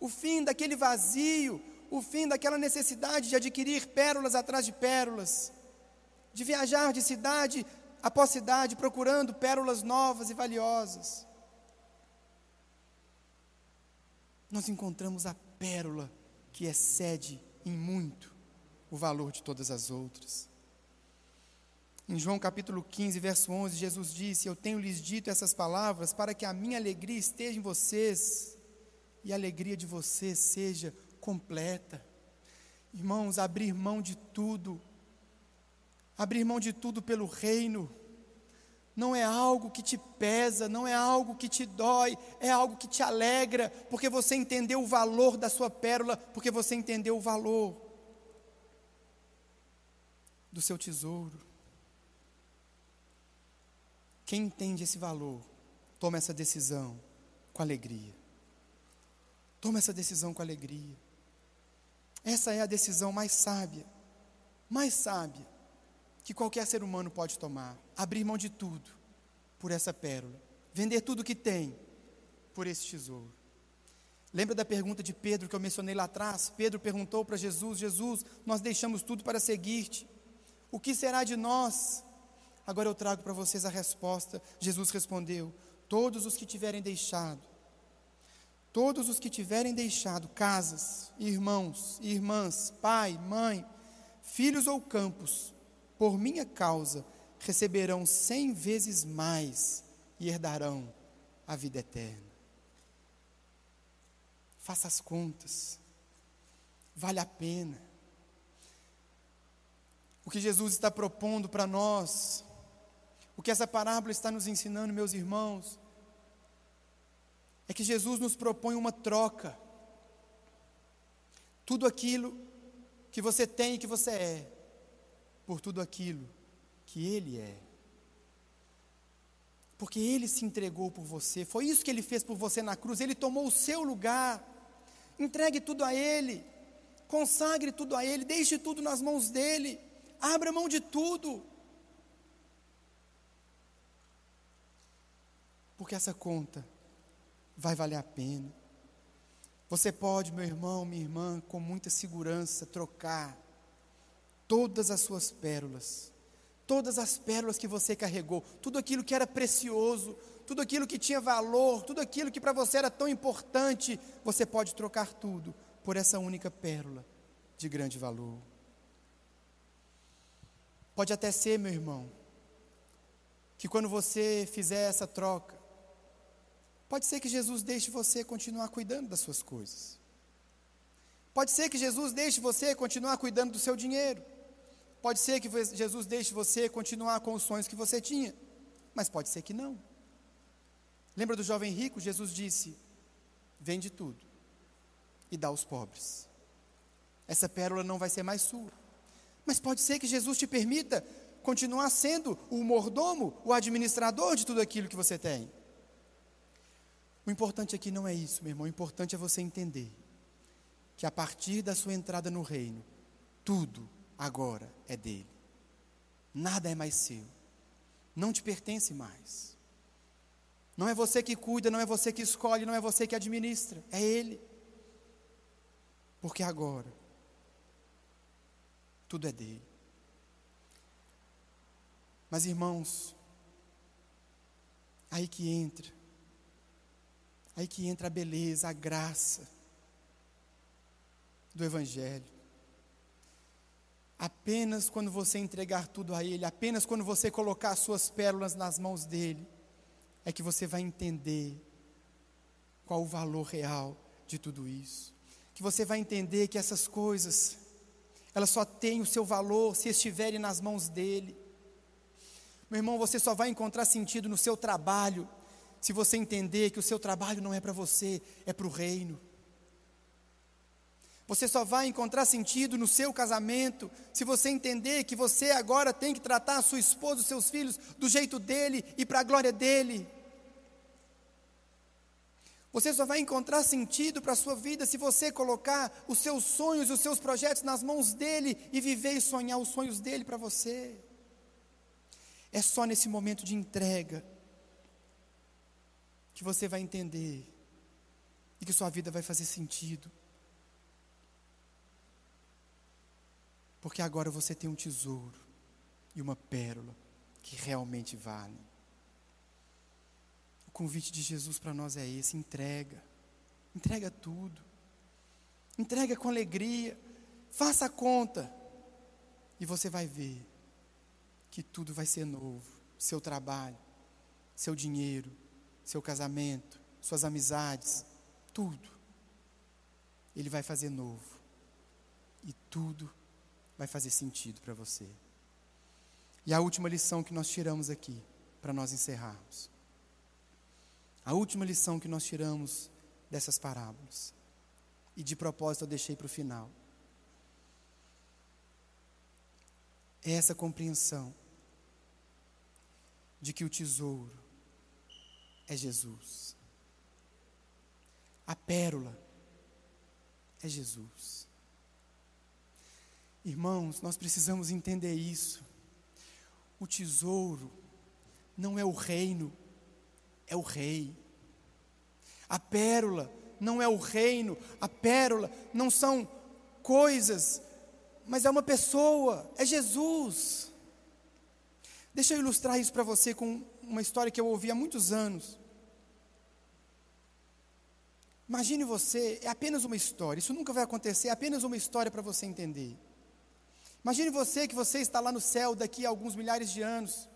O fim daquele vazio. O fim daquela necessidade de adquirir pérolas atrás de pérolas. De viajar de cidade após cidade procurando pérolas novas e valiosas. Nós encontramos a pérola que excede em muito o valor de todas as outras. Em João capítulo 15, verso 11, Jesus disse: Eu tenho lhes dito essas palavras para que a minha alegria esteja em vocês e a alegria de vocês seja completa. Irmãos, abrir mão de tudo, abrir mão de tudo pelo reino, não é algo que te pesa, não é algo que te dói, é algo que te alegra, porque você entendeu o valor da sua pérola, porque você entendeu o valor do seu tesouro. Quem entende esse valor, toma essa decisão com alegria. Toma essa decisão com alegria. Essa é a decisão mais sábia, mais sábia que qualquer ser humano pode tomar. Abrir mão de tudo por essa pérola. Vender tudo que tem por esse tesouro. Lembra da pergunta de Pedro que eu mencionei lá atrás? Pedro perguntou para Jesus: Jesus, nós deixamos tudo para seguir-te. O que será de nós? Agora eu trago para vocês a resposta. Jesus respondeu: Todos os que tiverem deixado, todos os que tiverem deixado casas, irmãos, irmãs, pai, mãe, filhos ou campos, por minha causa, receberão cem vezes mais e herdarão a vida eterna. Faça as contas, vale a pena. O que Jesus está propondo para nós o que essa parábola está nos ensinando, meus irmãos, é que Jesus nos propõe uma troca. Tudo aquilo que você tem e que você é, por tudo aquilo que Ele é. Porque Ele se entregou por você, foi isso que Ele fez por você na cruz, Ele tomou o seu lugar. Entregue tudo a Ele, consagre tudo a Ele, deixe tudo nas mãos dEle, abra mão de tudo. Porque essa conta vai valer a pena. Você pode, meu irmão, minha irmã, com muita segurança trocar todas as suas pérolas, todas as pérolas que você carregou, tudo aquilo que era precioso, tudo aquilo que tinha valor, tudo aquilo que para você era tão importante, você pode trocar tudo por essa única pérola de grande valor. Pode até ser, meu irmão, que quando você fizer essa troca, Pode ser que Jesus deixe você continuar cuidando das suas coisas. Pode ser que Jesus deixe você continuar cuidando do seu dinheiro. Pode ser que Jesus deixe você continuar com os sonhos que você tinha. Mas pode ser que não. Lembra do jovem rico? Jesus disse: Vende tudo e dá aos pobres. Essa pérola não vai ser mais sua. Mas pode ser que Jesus te permita continuar sendo o mordomo, o administrador de tudo aquilo que você tem. O importante aqui não é isso, meu irmão. O importante é você entender que a partir da sua entrada no reino, tudo agora é dele. Nada é mais seu. Não te pertence mais. Não é você que cuida, não é você que escolhe, não é você que administra, é ele. Porque agora tudo é dele. Mas irmãos, aí que entra Aí que entra a beleza, a graça do Evangelho. Apenas quando você entregar tudo a Ele, apenas quando você colocar as suas pérolas nas mãos dEle, é que você vai entender qual o valor real de tudo isso. Que você vai entender que essas coisas, elas só têm o seu valor se estiverem nas mãos dEle. Meu irmão, você só vai encontrar sentido no seu trabalho se você entender que o seu trabalho não é para você, é para o reino. Você só vai encontrar sentido no seu casamento se você entender que você agora tem que tratar a sua esposa, os seus filhos, do jeito dele e para a glória dele. Você só vai encontrar sentido para a sua vida se você colocar os seus sonhos e os seus projetos nas mãos dele e viver e sonhar os sonhos dele para você. É só nesse momento de entrega que você vai entender e que sua vida vai fazer sentido. Porque agora você tem um tesouro e uma pérola que realmente vale. O convite de Jesus para nós é esse: entrega, entrega tudo, entrega com alegria, faça a conta, e você vai ver que tudo vai ser novo. Seu trabalho, seu dinheiro, seu casamento, suas amizades, tudo. Ele vai fazer novo. E tudo vai fazer sentido para você. E a última lição que nós tiramos aqui, para nós encerrarmos. A última lição que nós tiramos dessas parábolas. E de propósito eu deixei para o final. É essa compreensão de que o tesouro é Jesus. A pérola é Jesus. Irmãos, nós precisamos entender isso. O tesouro não é o reino, é o rei. A pérola não é o reino, a pérola não são coisas, mas é uma pessoa, é Jesus. Deixa eu ilustrar isso para você com uma história que eu ouvi há muitos anos. Imagine você, é apenas uma história, isso nunca vai acontecer, é apenas uma história para você entender. Imagine você que você está lá no céu daqui a alguns milhares de anos,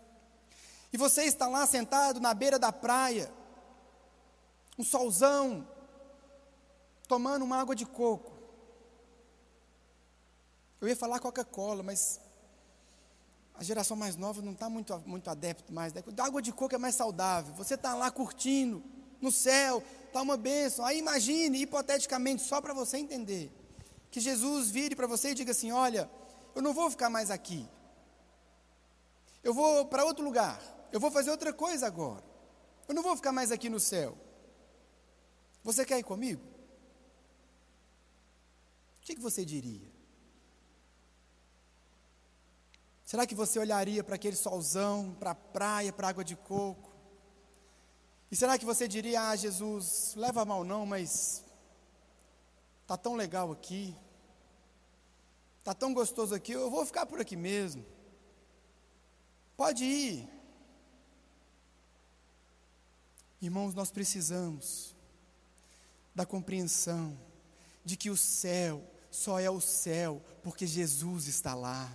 e você está lá sentado na beira da praia, um solzão, tomando uma água de coco. Eu ia falar Coca-Cola, mas a geração mais nova não está muito, muito adepto mais. Né? A água de coco é mais saudável. Você está lá curtindo, no céu, está uma bênção. Aí imagine, hipoteticamente, só para você entender, que Jesus vire para você e diga assim: Olha, eu não vou ficar mais aqui. Eu vou para outro lugar. Eu vou fazer outra coisa agora. Eu não vou ficar mais aqui no céu. Você quer ir comigo? O que, que você diria? Será que você olharia para aquele solzão, para a praia, para a água de coco? E será que você diria: Ah, Jesus, leva mal não, mas está tão legal aqui, está tão gostoso aqui, eu vou ficar por aqui mesmo. Pode ir. Irmãos, nós precisamos da compreensão de que o céu só é o céu porque Jesus está lá.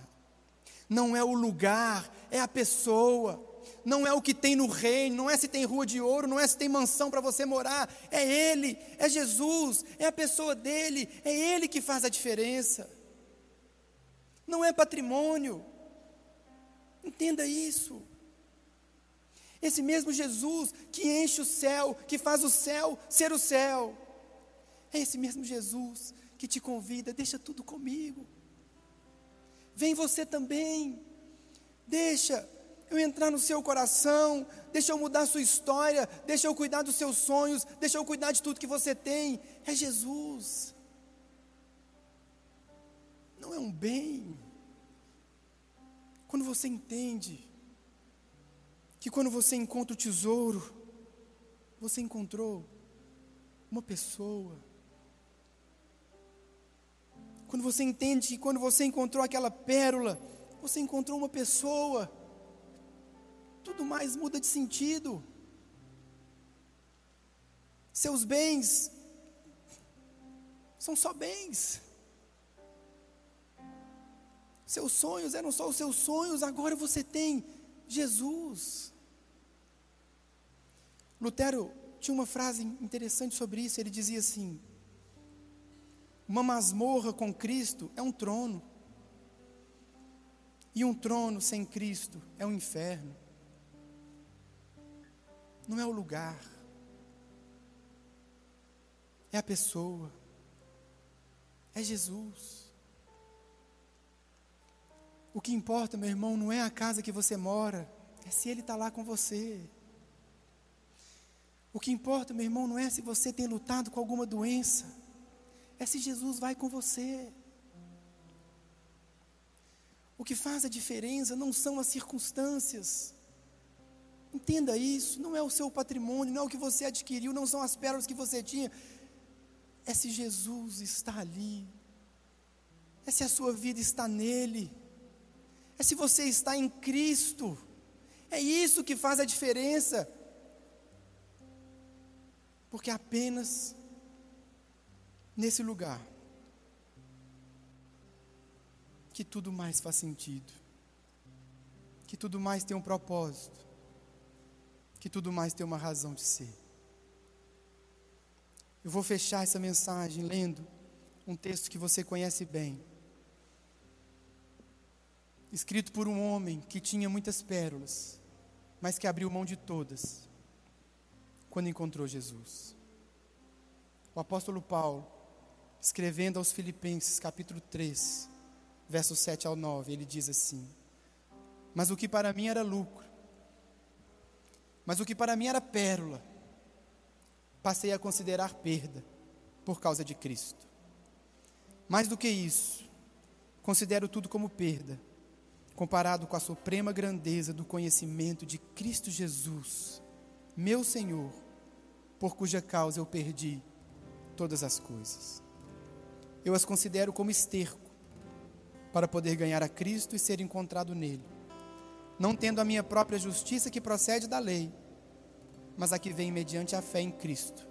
Não é o lugar, é a pessoa. Não é o que tem no reino, não é se tem rua de ouro, não é se tem mansão para você morar. É Ele, é Jesus, é a pessoa dele, é Ele que faz a diferença. Não é patrimônio. Entenda isso. Esse mesmo Jesus que enche o céu, que faz o céu ser o céu, é esse mesmo Jesus que te convida, deixa tudo comigo. Vem você também. Deixa eu entrar no seu coração, deixa eu mudar sua história, deixa eu cuidar dos seus sonhos, deixa eu cuidar de tudo que você tem. É Jesus. Não é um bem. Quando você entende que quando você encontra o tesouro, você encontrou uma pessoa quando você entende que quando você encontrou aquela pérola, você encontrou uma pessoa, tudo mais muda de sentido. Seus bens são só bens. Seus sonhos eram só os seus sonhos, agora você tem Jesus. Lutero tinha uma frase interessante sobre isso, ele dizia assim: uma masmorra com Cristo é um trono. E um trono sem Cristo é um inferno. Não é o lugar, é a pessoa, é Jesus. O que importa, meu irmão, não é a casa que você mora, é se Ele está lá com você. O que importa, meu irmão, não é se você tem lutado com alguma doença é se Jesus vai com você. O que faz a diferença não são as circunstâncias. Entenda isso, não é o seu patrimônio, não é o que você adquiriu, não são as pérolas que você tinha. É se Jesus está ali. É se a sua vida está nele. É se você está em Cristo. É isso que faz a diferença. Porque apenas nesse lugar que tudo mais faz sentido, que tudo mais tem um propósito, que tudo mais tem uma razão de ser. Eu vou fechar essa mensagem lendo um texto que você conhece bem, escrito por um homem que tinha muitas pérolas, mas que abriu mão de todas quando encontrou Jesus. O apóstolo Paulo, escrevendo aos Filipenses, capítulo 3, versos 7 ao 9, ele diz assim: Mas o que para mim era lucro, mas o que para mim era pérola, passei a considerar perda por causa de Cristo. Mais do que isso, considero tudo como perda, comparado com a suprema grandeza do conhecimento de Cristo Jesus, meu Senhor, por cuja causa eu perdi todas as coisas. Eu as considero como esterco para poder ganhar a Cristo e ser encontrado nele, não tendo a minha própria justiça que procede da lei, mas a que vem mediante a fé em Cristo,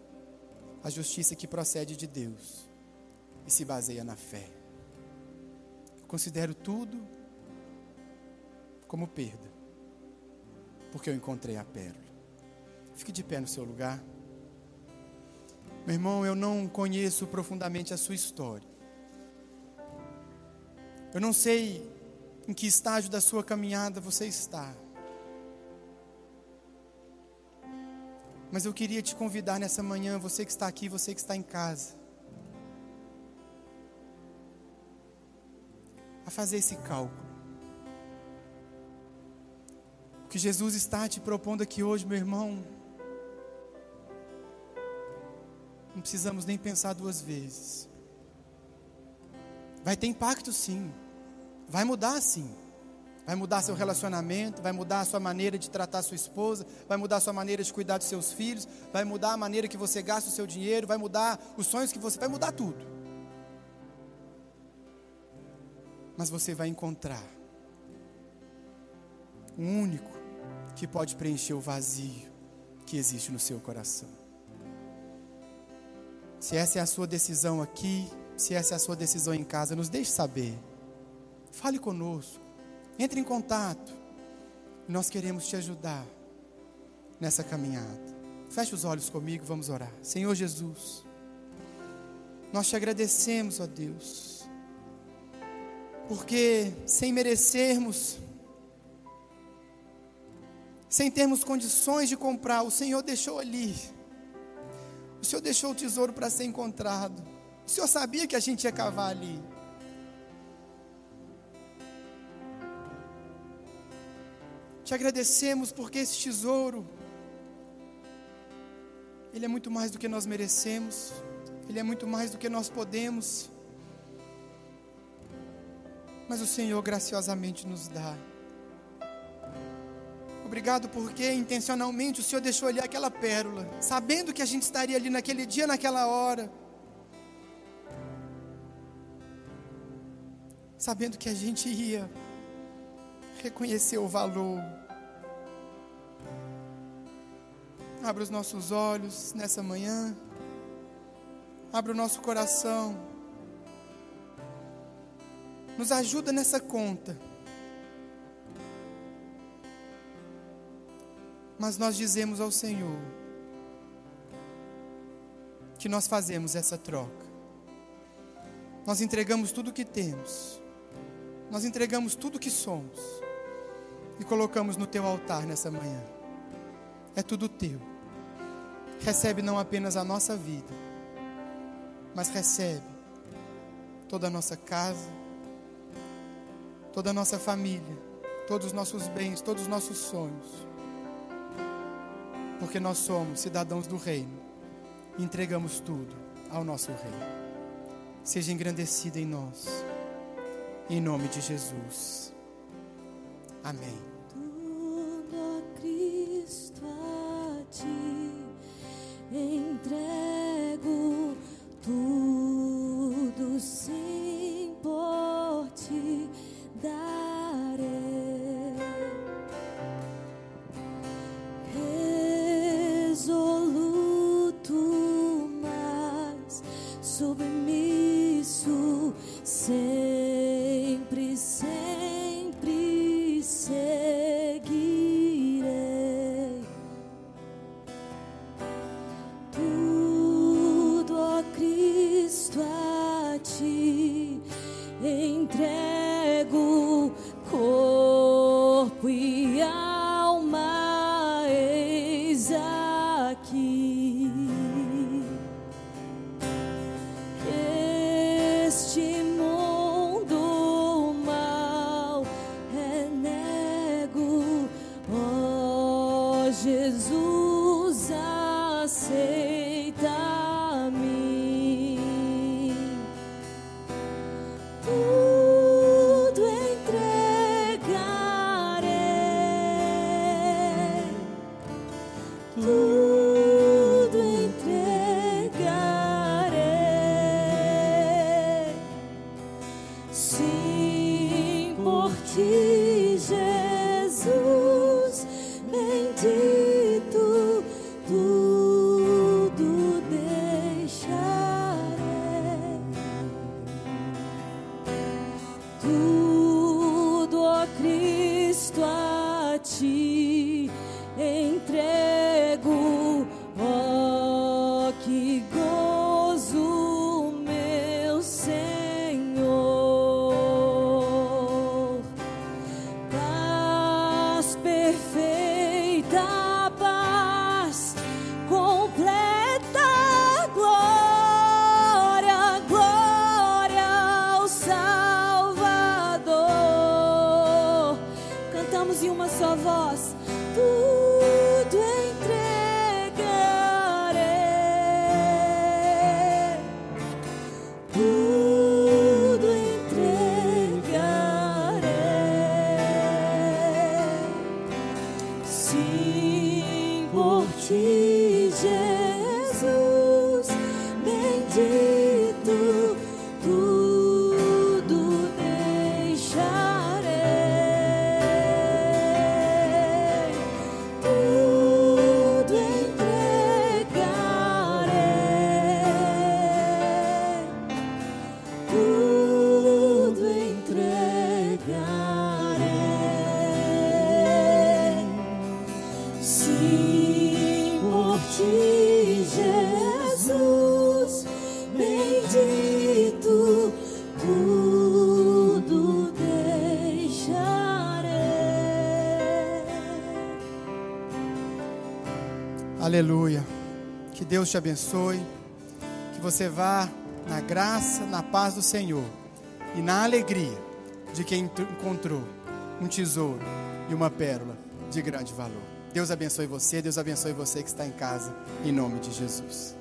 a justiça que procede de Deus e se baseia na fé. Eu considero tudo como perda, porque eu encontrei a pérola. Fique de pé no seu lugar. Meu irmão, eu não conheço profundamente a sua história. Eu não sei em que estágio da sua caminhada você está. Mas eu queria te convidar nessa manhã, você que está aqui, você que está em casa, a fazer esse cálculo. O que Jesus está te propondo aqui hoje, meu irmão, precisamos nem pensar duas vezes. Vai ter impacto sim. Vai mudar sim. Vai mudar seu relacionamento, vai mudar a sua maneira de tratar sua esposa, vai mudar a sua maneira de cuidar dos seus filhos, vai mudar a maneira que você gasta o seu dinheiro, vai mudar os sonhos que você, vai mudar tudo. Mas você vai encontrar um único que pode preencher o vazio que existe no seu coração. Se essa é a sua decisão aqui, se essa é a sua decisão em casa, nos deixe saber. Fale conosco. Entre em contato. Nós queremos te ajudar nessa caminhada. Feche os olhos comigo, vamos orar. Senhor Jesus, nós te agradecemos, ó Deus, porque sem merecermos, sem termos condições de comprar, o Senhor deixou ali. O Senhor deixou o tesouro para ser encontrado. O Senhor sabia que a gente ia cavar ali. Te agradecemos porque esse tesouro, ele é muito mais do que nós merecemos, ele é muito mais do que nós podemos, mas o Senhor graciosamente nos dá. Obrigado porque intencionalmente o Senhor deixou ali aquela pérola, sabendo que a gente estaria ali naquele dia, naquela hora. Sabendo que a gente ia reconhecer o valor. Abra os nossos olhos nessa manhã. Abra o nosso coração. Nos ajuda nessa conta. Mas nós dizemos ao Senhor que nós fazemos essa troca. Nós entregamos tudo o que temos. Nós entregamos tudo o que somos e colocamos no teu altar nessa manhã. É tudo teu. Recebe não apenas a nossa vida, mas recebe toda a nossa casa, toda a nossa família, todos os nossos bens, todos os nossos sonhos. Porque nós somos cidadãos do reino e entregamos tudo ao nosso rei. Seja engrandecido em nós, em nome de Jesus. Amém. Que Deus te abençoe. Que você vá na graça, na paz do Senhor e na alegria de quem encontrou um tesouro e uma pérola de grande valor. Deus abençoe você, Deus abençoe você que está em casa, em nome de Jesus.